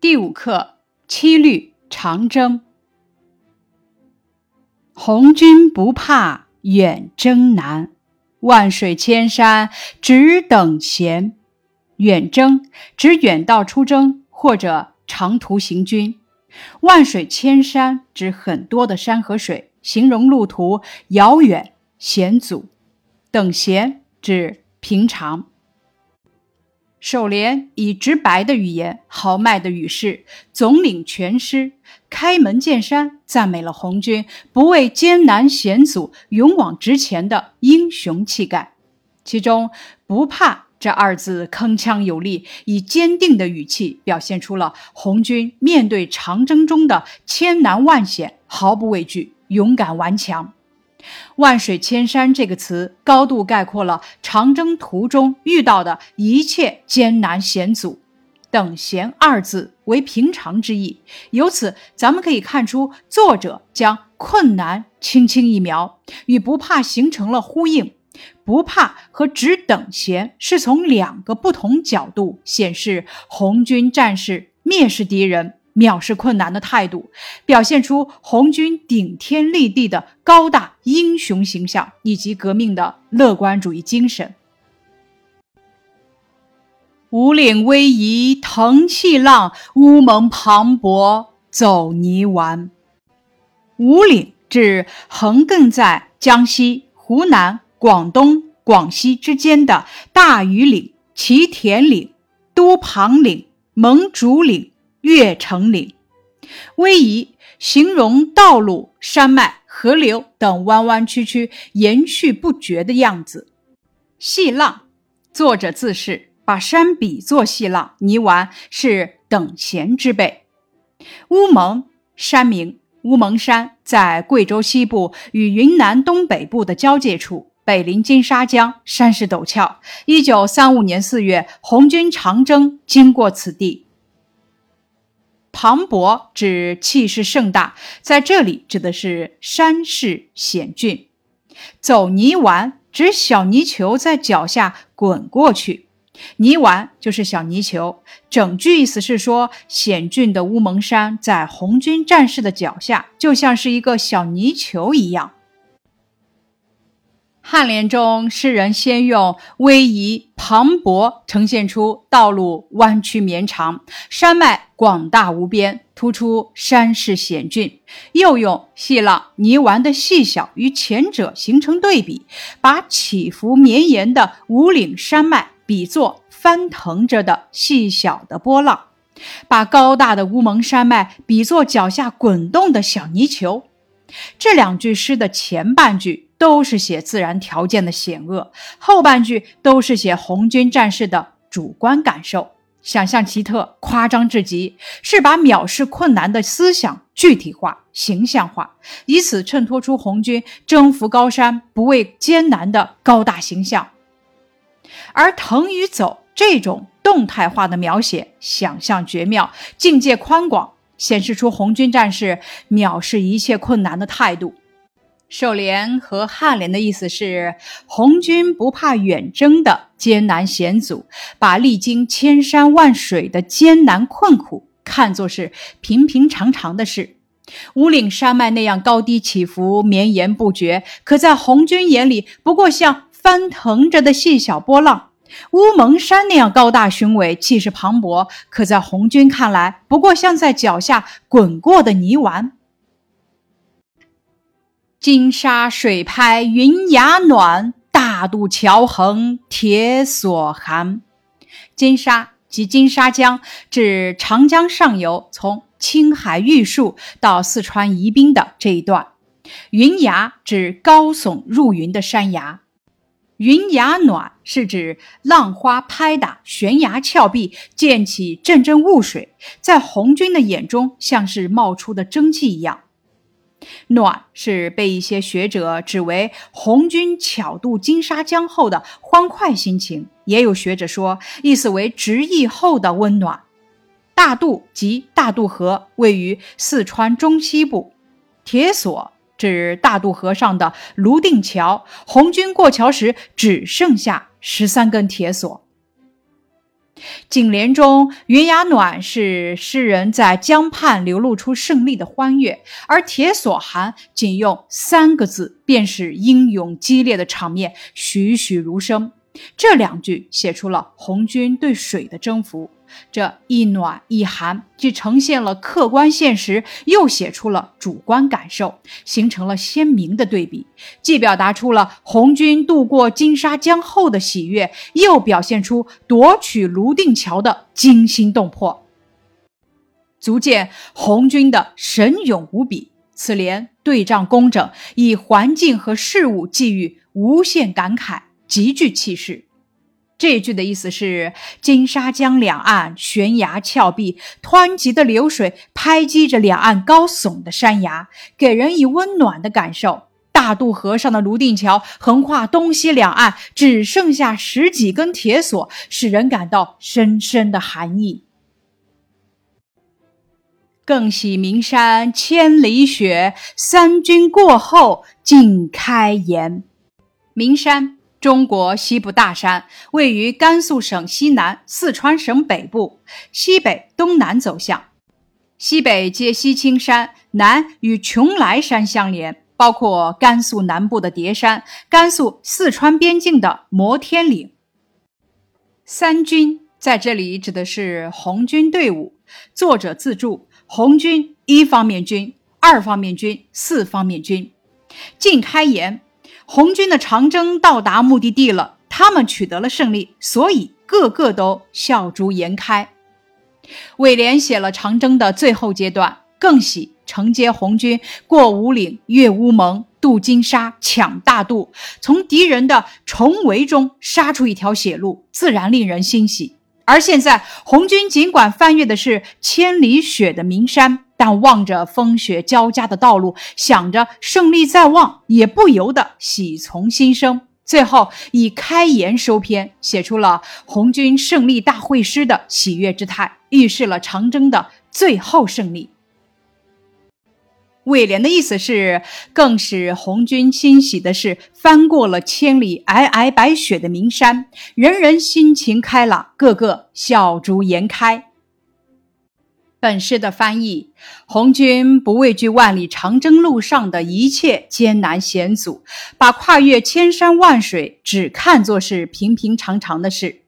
第五课七律长征。红军不怕远征难，万水千山只等闲。远征指远道出征或者长途行军，万水千山指很多的山和水，形容路途遥远险阻。等闲指平常。首联以直白的语言、豪迈的语势，总领全师开门见山赞美了红军不畏艰难险阻、勇往直前的英雄气概。其中“不怕”这二字铿锵有力，以坚定的语气表现出了红军面对长征中的千难万险毫不畏惧、勇敢顽强。万水千山这个词高度概括了长征途中遇到的一切艰难险阻。等闲二字为平常之意，由此咱们可以看出，作者将困难轻轻一描，与不怕形成了呼应。不怕和只等闲是从两个不同角度显示红军战士蔑视敌人。藐视困难的态度，表现出红军顶天立地的高大英雄形象，以及革命的乐观主义精神。五岭逶迤腾气浪，乌蒙磅礴走泥丸。五岭指横亘在江西、湖南、广东、广西之间的大庾岭、祁田岭、都庞岭、蒙竹岭。越城岭，逶迤形容道路、山脉、河流等弯弯曲曲、延续不绝的样子。细浪，作者自是把山比作细浪，泥丸是等闲之辈。乌蒙，山名，乌蒙山在贵州西部与云南东北部的交界处，北临金沙江，山势陡峭。一九三五年四月，红军长征经过此地。磅礴指气势盛大，在这里指的是山势险峻。走泥丸指小泥球在脚下滚过去，泥丸就是小泥球。整句意思是说，险峻的乌蒙山在红军战士的脚下，就像是一个小泥球一样。颔联中，诗人先用逶迤磅礴呈现出道路弯曲绵长，山脉广大无边，突出山势险峻；又用细浪泥丸的细小与前者形成对比，把起伏绵延的五岭山脉比作翻腾着的细小的波浪，把高大的乌蒙山脉比作脚下滚动的小泥球。这两句诗的前半句。都是写自然条件的险恶，后半句都是写红军战士的主观感受，想象奇特，夸张至极，是把藐视困难的思想具体化、形象化，以此衬托出红军征服高山、不畏艰难的高大形象。而腾与走这种动态化的描写，想象绝妙，境界宽广，显示出红军战士藐视一切困难的态度。首联和颔联的意思是：红军不怕远征的艰难险阻，把历经千山万水的艰难困苦看作是平平常常的事。五岭山脉那样高低起伏、绵延不绝，可在红军眼里不过像翻腾着的细小波浪；乌蒙山那样高大雄伟、气势磅礴，可在红军看来不过像在脚下滚过的泥丸。金沙水拍云崖暖，大渡桥横铁索寒。金沙即金沙江，指长江上游从青海玉树到四川宜宾的这一段。云崖指高耸入云的山崖。云崖暖是指浪花拍打悬崖峭壁，溅起阵阵雾水，在红军的眼中像是冒出的蒸汽一样。暖是被一些学者指为红军巧渡金沙江后的欢快心情，也有学者说意思为直译后的温暖。大渡即大渡河，位于四川中西部。铁索指大渡河上的泸定桥，红军过桥时只剩下十三根铁索。颈联中“云崖暖”是诗人在江畔流露出胜利的欢悦，而“铁索寒”仅用三个字，便是英勇激烈的场面栩栩如生。这两句写出了红军对水的征服。这一暖一寒，既呈现了客观现实，又写出了主观感受，形成了鲜明的对比，既表达出了红军渡过金沙江后的喜悦，又表现出夺取泸定桥的惊心动魄，足见红军的神勇无比。此联对仗工整，以环境和事物寄予无限感慨，极具气势。这句的意思是：金沙江两岸悬崖峭壁，湍急的流水拍击着两岸高耸的山崖，给人以温暖的感受。大渡河上的泸定桥横跨东西两岸，只剩下十几根铁索，使人感到深深的寒意。更喜岷山千里雪，三军过后尽开颜。岷山。中国西部大山，位于甘肃省西南、四川省北部，西北东南走向。西北接西青山，南与邛崃山相连，包括甘肃南部的叠山、甘肃四川边境的摩天岭。三军在这里指的是红军队伍。作者自注：红军一方面军、二方面军、四方面军。晋开言。红军的长征到达目的地了，他们取得了胜利，所以个个都笑逐颜开。尾联写了长征的最后阶段，更喜承接红军过五岭、越乌蒙、渡金沙、抢大渡，从敌人的重围中杀出一条血路，自然令人欣喜。而现在，红军尽管翻越的是千里雪的名山。但望着风雪交加的道路，想着胜利在望，也不由得喜从心生。最后以开言收篇，写出了红军胜利大会师的喜悦之态，预示了长征的最后胜利。尾联的意思是，更使红军欣喜的是，翻过了千里皑皑白雪的名山，人人心情开朗，个个笑逐颜开。本诗的翻译：红军不畏惧万里长征路上的一切艰难险阻，把跨越千山万水只看作是平平常常的事。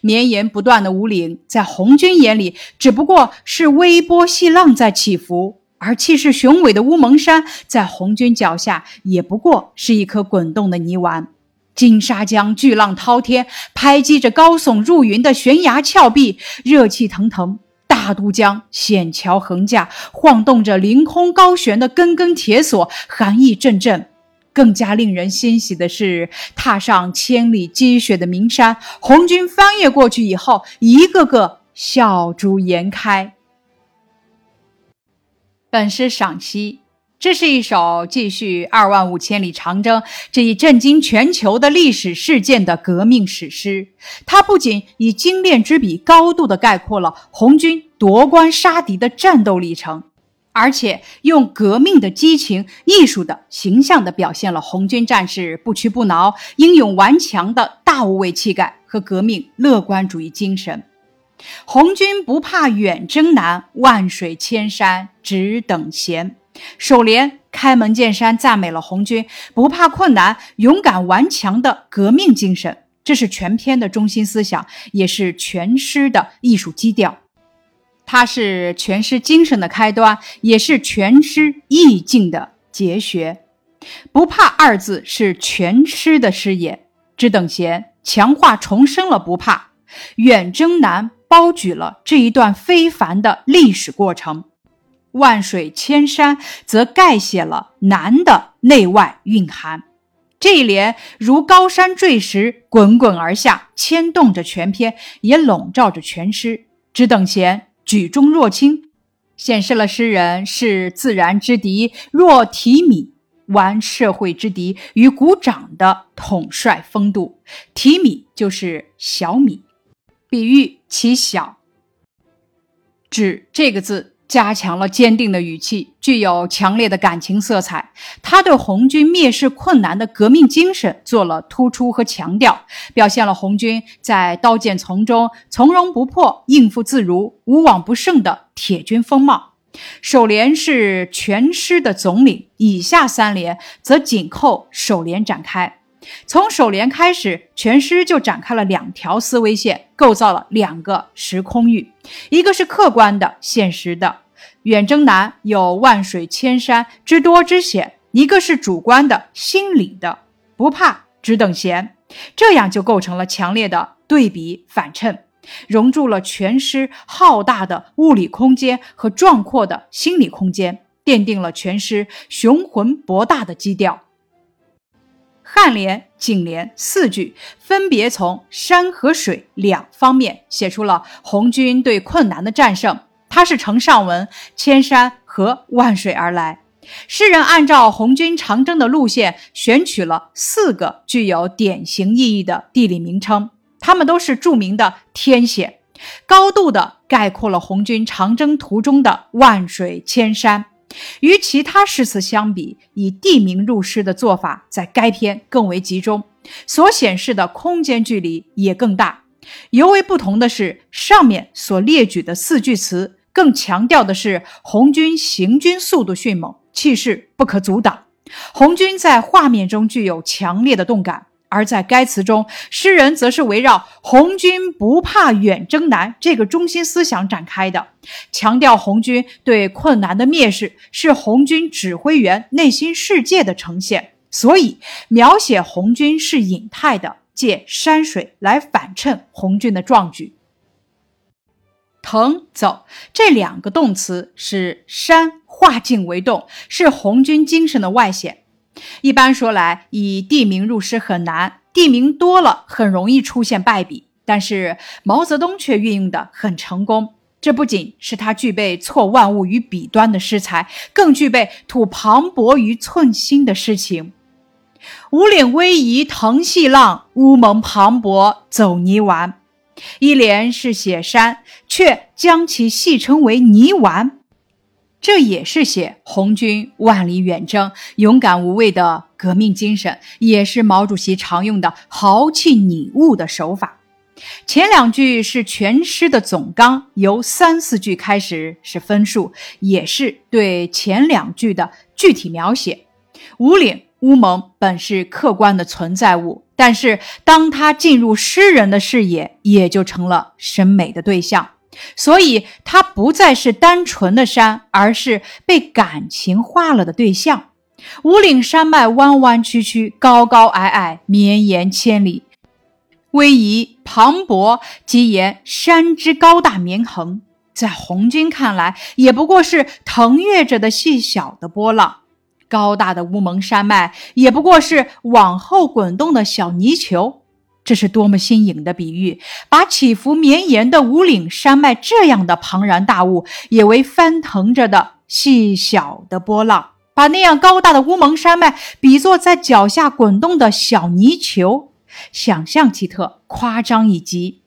绵延不断的五岭，在红军眼里只不过是微波细浪在起伏；而气势雄伟的乌蒙山，在红军脚下也不过是一颗滚动的泥丸。金沙江巨浪滔天，拍击着高耸入云的悬崖峭壁，热气腾腾。大渡江险桥横架，晃动着凌空高悬的根根铁索，寒意阵阵。更加令人欣喜的是，踏上千里积雪的名山，红军翻越过去以后，一个个笑逐颜开。本诗赏析。这是一首继续二万五千里长征这一震惊全球的历史事件的革命史诗。它不仅以精炼之笔高度的概括了红军夺关杀敌的战斗历程，而且用革命的激情、艺术的形象的表现了红军战士不屈不挠、英勇顽强的大无畏气概和革命乐观主义精神。红军不怕远征难，万水千山只等闲。首联开门见山赞美了红军不怕困难、勇敢顽强的革命精神，这是全篇的中心思想，也是全诗的艺术基调。它是全诗精神的开端，也是全诗意境的结学。不怕二字是全诗的诗眼，只等闲强化重申了不怕，远征难包举了这一段非凡的历史过程。万水千山，则概写了难的内外蕴含。这一联如高山坠石，滚滚而下，牵动着全篇，也笼罩着全诗。只等闲，举重若轻，显示了诗人视自然之敌若提米，玩社会之敌于股掌的统帅风度。提米就是小米，比喻其小。指这个字。加强了坚定的语气，具有强烈的感情色彩。他对红军蔑视困难的革命精神做了突出和强调，表现了红军在刀剑丛中从容不迫、应付自如、无往不胜的铁军风貌。首连是全师的总领，以下三连则紧扣首连展开。从首联开始，全诗就展开了两条思维线，构造了两个时空域：一个是客观的、现实的，远征难有万水千山之多之险；一个是主观的、心理的，不怕只等闲。这样就构成了强烈的对比反衬，融入了全诗浩大的物理空间和壮阔的心理空间，奠定了全诗雄浑博大的基调。颔联、颈联四句分别从山和水两方面写出了红军对困难的战胜。它是承上文千山和万水而来。诗人按照红军长征的路线，选取了四个具有典型意义的地理名称，它们都是著名的天险，高度的概括了红军长征途中的万水千山。与其他诗词相比，以地名入诗的做法在该篇更为集中，所显示的空间距离也更大。尤为不同的是，上面所列举的四句词更强调的是红军行军速度迅猛，气势不可阻挡。红军在画面中具有强烈的动感。而在该词中，诗人则是围绕“红军不怕远征难”这个中心思想展开的，强调红军对困难的蔑视是红军指挥员内心世界的呈现。所以，描写红军是隐态的，借山水来反衬红军的壮举。腾走这两个动词使山化静为动，是红军精神的外显。一般说来，以地名入诗很难，地名多了很容易出现败笔。但是毛泽东却运用的很成功，这不仅是他具备错万物于笔端的诗才，更具备吐磅礴于寸心的诗情。五岭逶迤腾细浪，乌蒙磅礴走泥丸。一联是写山，却将其戏称为泥丸。这也是写红军万里远征、勇敢无畏的革命精神，也是毛主席常用的豪气拟物的手法。前两句是全诗的总纲，由三四句开始是分数，也是对前两句的具体描写。五岭乌蒙本是客观的存在物，但是当它进入诗人的视野，也就成了审美的对象。所以，它不再是单纯的山，而是被感情化了的对象。五岭山脉弯弯曲曲，高高矮矮，绵延千里，逶迤磅礴，即言山之高大绵横。在红军看来，也不过是腾跃着的细小的波浪；高大的乌蒙山脉，也不过是往后滚动的小泥球。这是多么新颖的比喻！把起伏绵延的五岭山脉这样的庞然大物，也为翻腾着的细小的波浪；把那样高大的乌蒙山脉比作在脚下滚动的小泥球，想象奇特，夸张以极。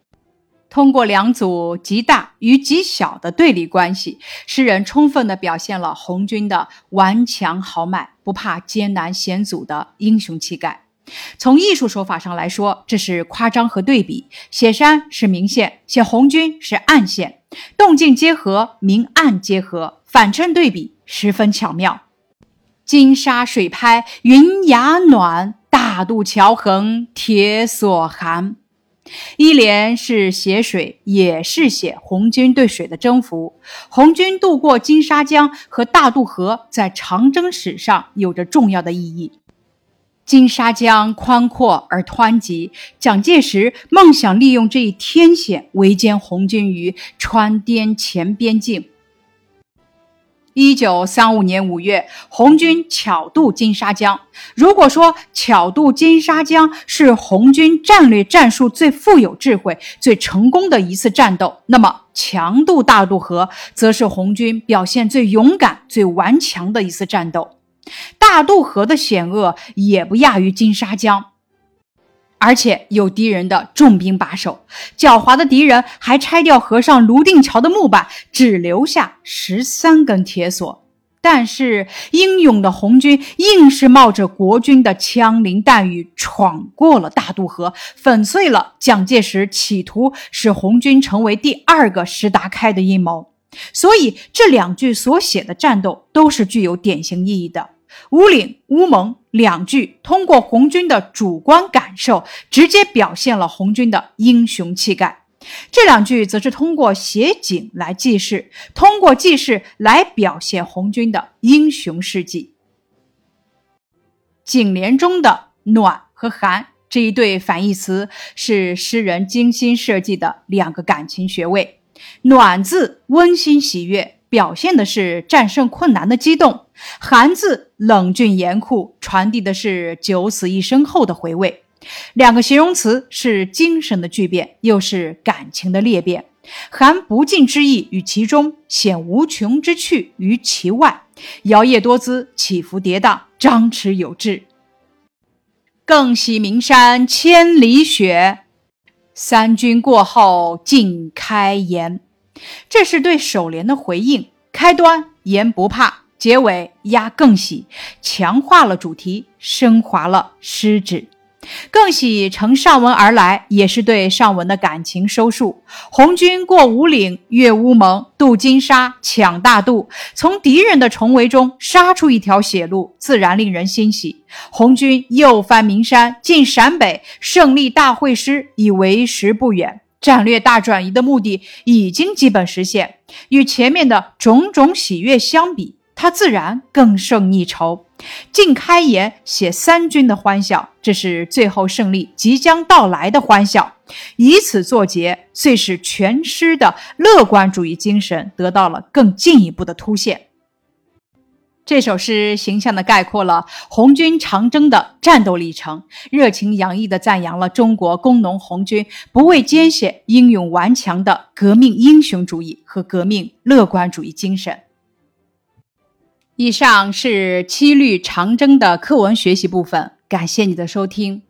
通过两组极大与极小的对立关系，诗人充分地表现了红军的顽强豪迈、不怕艰难险阻的英雄气概。从艺术手法上来说，这是夸张和对比；写山是明线，写红军是暗线，动静结合，明暗结合，反衬对比，十分巧妙。金沙水拍云崖暖，大渡桥横铁索寒。一联是写水，也是写红军对水的征服。红军渡过金沙江和大渡河，在长征史上有着重要的意义。金沙江宽阔而湍急，蒋介石梦想利用这一天险围歼红军于川滇黔边境。一九三五年五月，红军巧渡金沙江。如果说巧渡金沙江是红军战略战术最富有智慧、最成功的一次战斗，那么强渡大渡河则是红军表现最勇敢、最顽强的一次战斗。大渡河的险恶也不亚于金沙江。而且有敌人的重兵把守。狡猾的敌人还拆掉河上泸定桥的木板，只留下十三根铁索。但是英勇的红军硬是冒着国军的枪林弹雨，闯过了大渡河，粉碎了蒋介石企图使红军成为第二个石达开的阴谋。所以这两句所写的战斗都是具有典型意义的。乌岭、乌蒙两句通过红军的主观感受，直接表现了红军的英雄气概。这两句则是通过写景来记事，通过记事来表现红军的英雄事迹。景联中的“暖”和“寒”这一对反义词，是诗人精心设计的两个感情穴位。“暖”字温馨喜悦，表现的是战胜困难的激动；“寒”字冷峻严酷，传递的是九死一生后的回味。两个形容词是精神的巨变，又是感情的裂变，含不尽之意于其中，显无穷之趣于其外，摇曳多姿，起伏跌宕，张弛有致。更喜名山千里雪，三军过后尽开颜。这是对首联的回应，开端言不怕，结尾压更喜，强化了主题，升华了诗旨。更喜乘上文而来，也是对上文的感情收束。红军过五岭，越乌蒙，渡金沙，抢大渡，从敌人的重围中杀出一条血路，自然令人欣喜。红军又翻名山，进陕北，胜利大会师已为时不远，战略大转移的目的已经基本实现。与前面的种种喜悦相比，他自然更胜一筹。尽开颜写三军的欢笑，这是最后胜利即将到来的欢笑，以此作结，遂使全诗的乐观主义精神得到了更进一步的凸显。这首诗形象地概括了红军长征的战斗历程，热情洋溢地赞扬了中国工农红军不畏艰险、英勇顽强的革命英雄主义和革命乐观主义精神。以上是七律长征的课文学习部分，感谢你的收听。